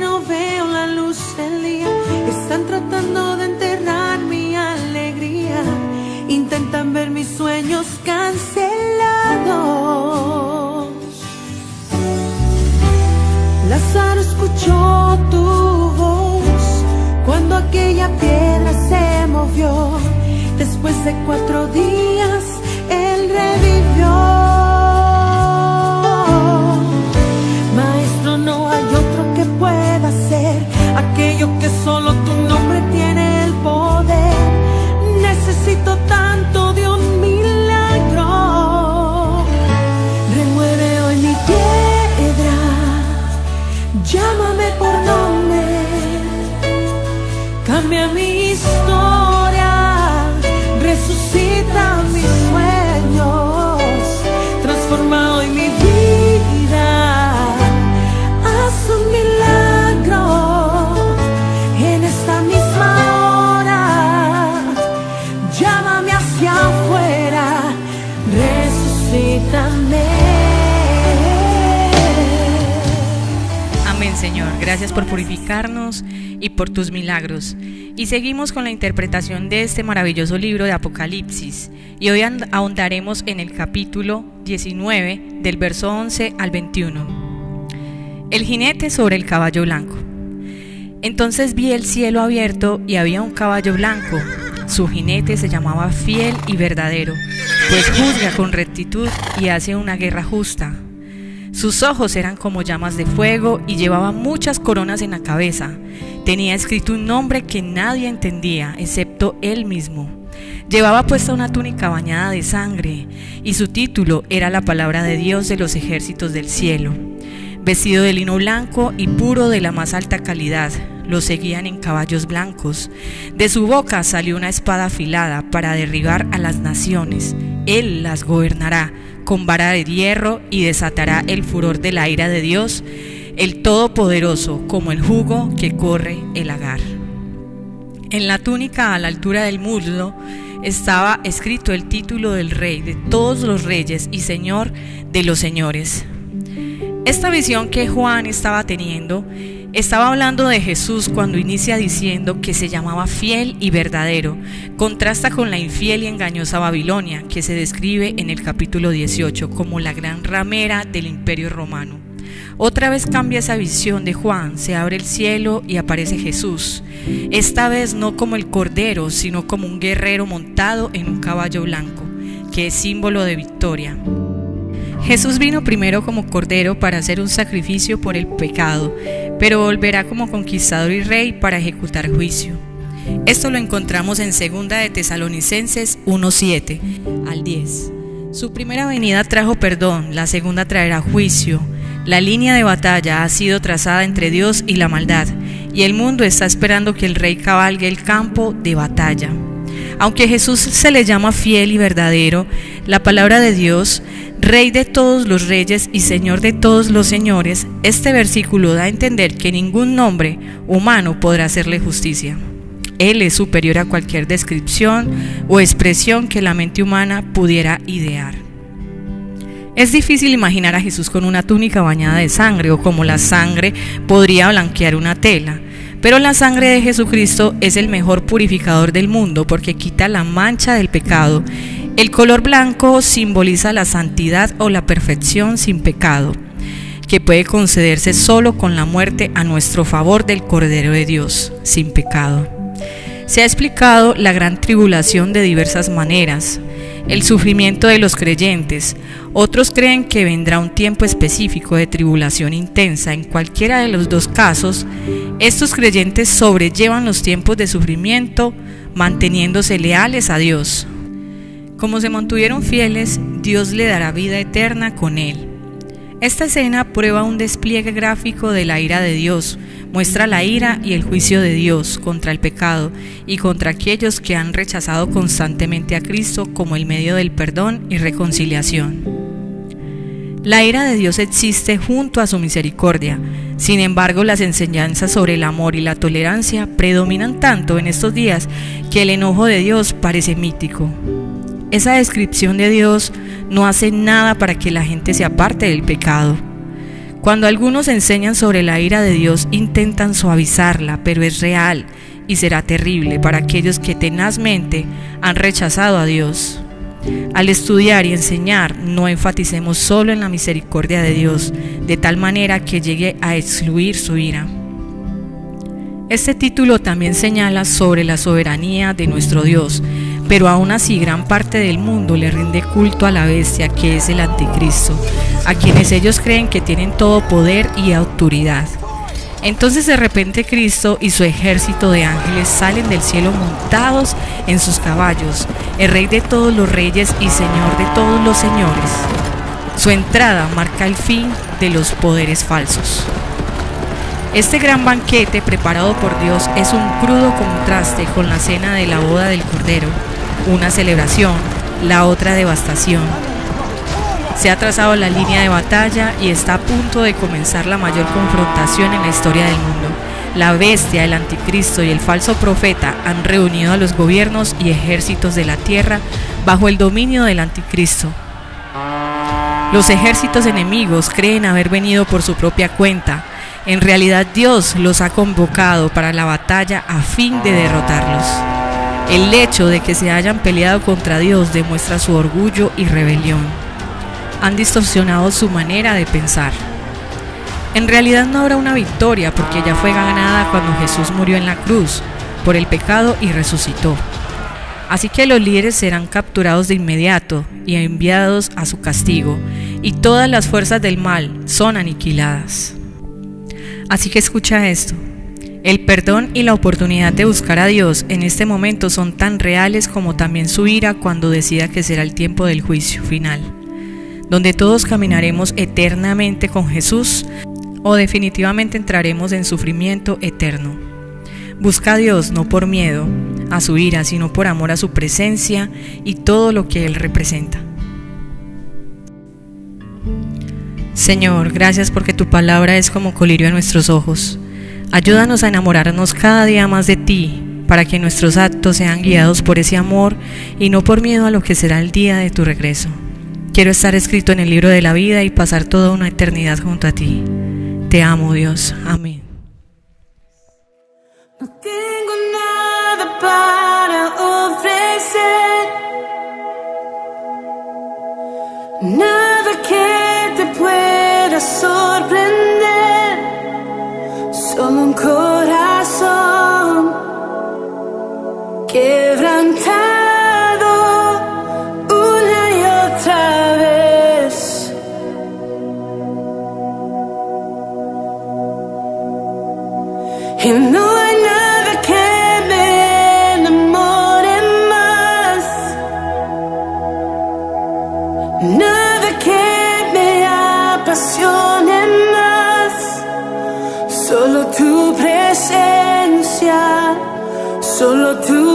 no veo la luz del día. Están tratando de enterrar mi alegría. Intentan ver mis sueños cancelados. Lázaro escuchó tu voz cuando aquella piedra se movió después de cuatro días. Por purificarnos y por tus milagros. Y seguimos con la interpretación de este maravilloso libro de Apocalipsis. Y hoy ahondaremos en el capítulo 19, del verso 11 al 21. El jinete sobre el caballo blanco. Entonces vi el cielo abierto y había un caballo blanco. Su jinete se llamaba fiel y verdadero, pues juzga con rectitud y hace una guerra justa. Sus ojos eran como llamas de fuego y llevaba muchas coronas en la cabeza. Tenía escrito un nombre que nadie entendía, excepto él mismo. Llevaba puesta una túnica bañada de sangre y su título era la palabra de Dios de los ejércitos del cielo. Vestido de lino blanco y puro de la más alta calidad, lo seguían en caballos blancos. De su boca salió una espada afilada para derribar a las naciones. Él las gobernará con vara de hierro y desatará el furor de la ira de Dios, el Todopoderoso, como el jugo que corre el agar. En la túnica a la altura del muslo estaba escrito el título del rey de todos los reyes y señor de los señores. Esta visión que Juan estaba teniendo estaba hablando de Jesús cuando inicia diciendo que se llamaba fiel y verdadero. Contrasta con la infiel y engañosa Babilonia, que se describe en el capítulo 18 como la gran ramera del imperio romano. Otra vez cambia esa visión de Juan, se abre el cielo y aparece Jesús. Esta vez no como el cordero, sino como un guerrero montado en un caballo blanco, que es símbolo de victoria. Jesús vino primero como cordero para hacer un sacrificio por el pecado, pero volverá como conquistador y rey para ejecutar juicio. Esto lo encontramos en 2 de Tesalonicenses 1:7 al 10. Su primera venida trajo perdón, la segunda traerá juicio. La línea de batalla ha sido trazada entre Dios y la maldad, y el mundo está esperando que el rey cabalgue el campo de batalla. Aunque Jesús se le llama fiel y verdadero, la palabra de Dios, Rey de todos los reyes y Señor de todos los señores, este versículo da a entender que ningún nombre humano podrá hacerle justicia. Él es superior a cualquier descripción o expresión que la mente humana pudiera idear. Es difícil imaginar a Jesús con una túnica bañada de sangre o como la sangre podría blanquear una tela. Pero la sangre de Jesucristo es el mejor purificador del mundo porque quita la mancha del pecado. El color blanco simboliza la santidad o la perfección sin pecado, que puede concederse solo con la muerte a nuestro favor del Cordero de Dios, sin pecado. Se ha explicado la gran tribulación de diversas maneras, el sufrimiento de los creyentes. Otros creen que vendrá un tiempo específico de tribulación intensa. En cualquiera de los dos casos, estos creyentes sobrellevan los tiempos de sufrimiento manteniéndose leales a Dios. Como se mantuvieron fieles, Dios le dará vida eterna con él. Esta escena prueba un despliegue gráfico de la ira de Dios, muestra la ira y el juicio de Dios contra el pecado y contra aquellos que han rechazado constantemente a Cristo como el medio del perdón y reconciliación. La ira de Dios existe junto a su misericordia. Sin embargo, las enseñanzas sobre el amor y la tolerancia predominan tanto en estos días que el enojo de Dios parece mítico. Esa descripción de Dios no hace nada para que la gente se aparte del pecado. Cuando algunos enseñan sobre la ira de Dios, intentan suavizarla, pero es real y será terrible para aquellos que tenazmente han rechazado a Dios. Al estudiar y enseñar, no enfaticemos solo en la misericordia de Dios, de tal manera que llegue a excluir su ira. Este título también señala sobre la soberanía de nuestro Dios, pero aún así gran parte del mundo le rinde culto a la bestia que es el anticristo, a quienes ellos creen que tienen todo poder y autoridad. Entonces de repente Cristo y su ejército de ángeles salen del cielo montados en sus caballos, el rey de todos los reyes y señor de todos los señores. Su entrada marca el fin de los poderes falsos. Este gran banquete preparado por Dios es un crudo contraste con la cena de la boda del Cordero, una celebración, la otra devastación. Se ha trazado la línea de batalla y está a punto de comenzar la mayor confrontación en la historia del mundo. La bestia, el anticristo y el falso profeta han reunido a los gobiernos y ejércitos de la tierra bajo el dominio del anticristo. Los ejércitos enemigos creen haber venido por su propia cuenta. En realidad Dios los ha convocado para la batalla a fin de derrotarlos. El hecho de que se hayan peleado contra Dios demuestra su orgullo y rebelión. Han distorsionado su manera de pensar. En realidad no habrá una victoria porque ya fue ganada cuando Jesús murió en la cruz por el pecado y resucitó. Así que los líderes serán capturados de inmediato y enviados a su castigo, y todas las fuerzas del mal son aniquiladas. Así que escucha esto. El perdón y la oportunidad de buscar a Dios en este momento son tan reales como también su ira cuando decida que será el tiempo del juicio final, donde todos caminaremos eternamente con Jesús o definitivamente entraremos en sufrimiento eterno. Busca a Dios no por miedo a su ira, sino por amor a su presencia y todo lo que Él representa. Señor, gracias porque tu palabra es como colirio a nuestros ojos. Ayúdanos a enamorarnos cada día más de ti, para que nuestros actos sean guiados por ese amor y no por miedo a lo que será el día de tu regreso. Quiero estar escrito en el libro de la vida y pasar toda una eternidad junto a ti. Te amo, Dios. Amén. No tengo nada para ofrecer. Nada que te pueda sorprender. Corazón quebrantado una y otra vez. Y no presencia, solo tu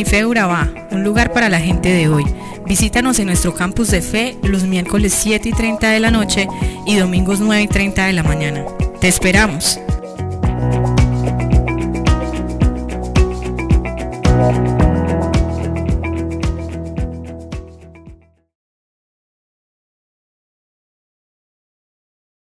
Somos Comunife Urabá, un lugar para la gente de hoy. Visítanos en nuestro campus de fe los miércoles 7 y 30 de la noche y domingos 9 y 30 de la mañana. Te esperamos.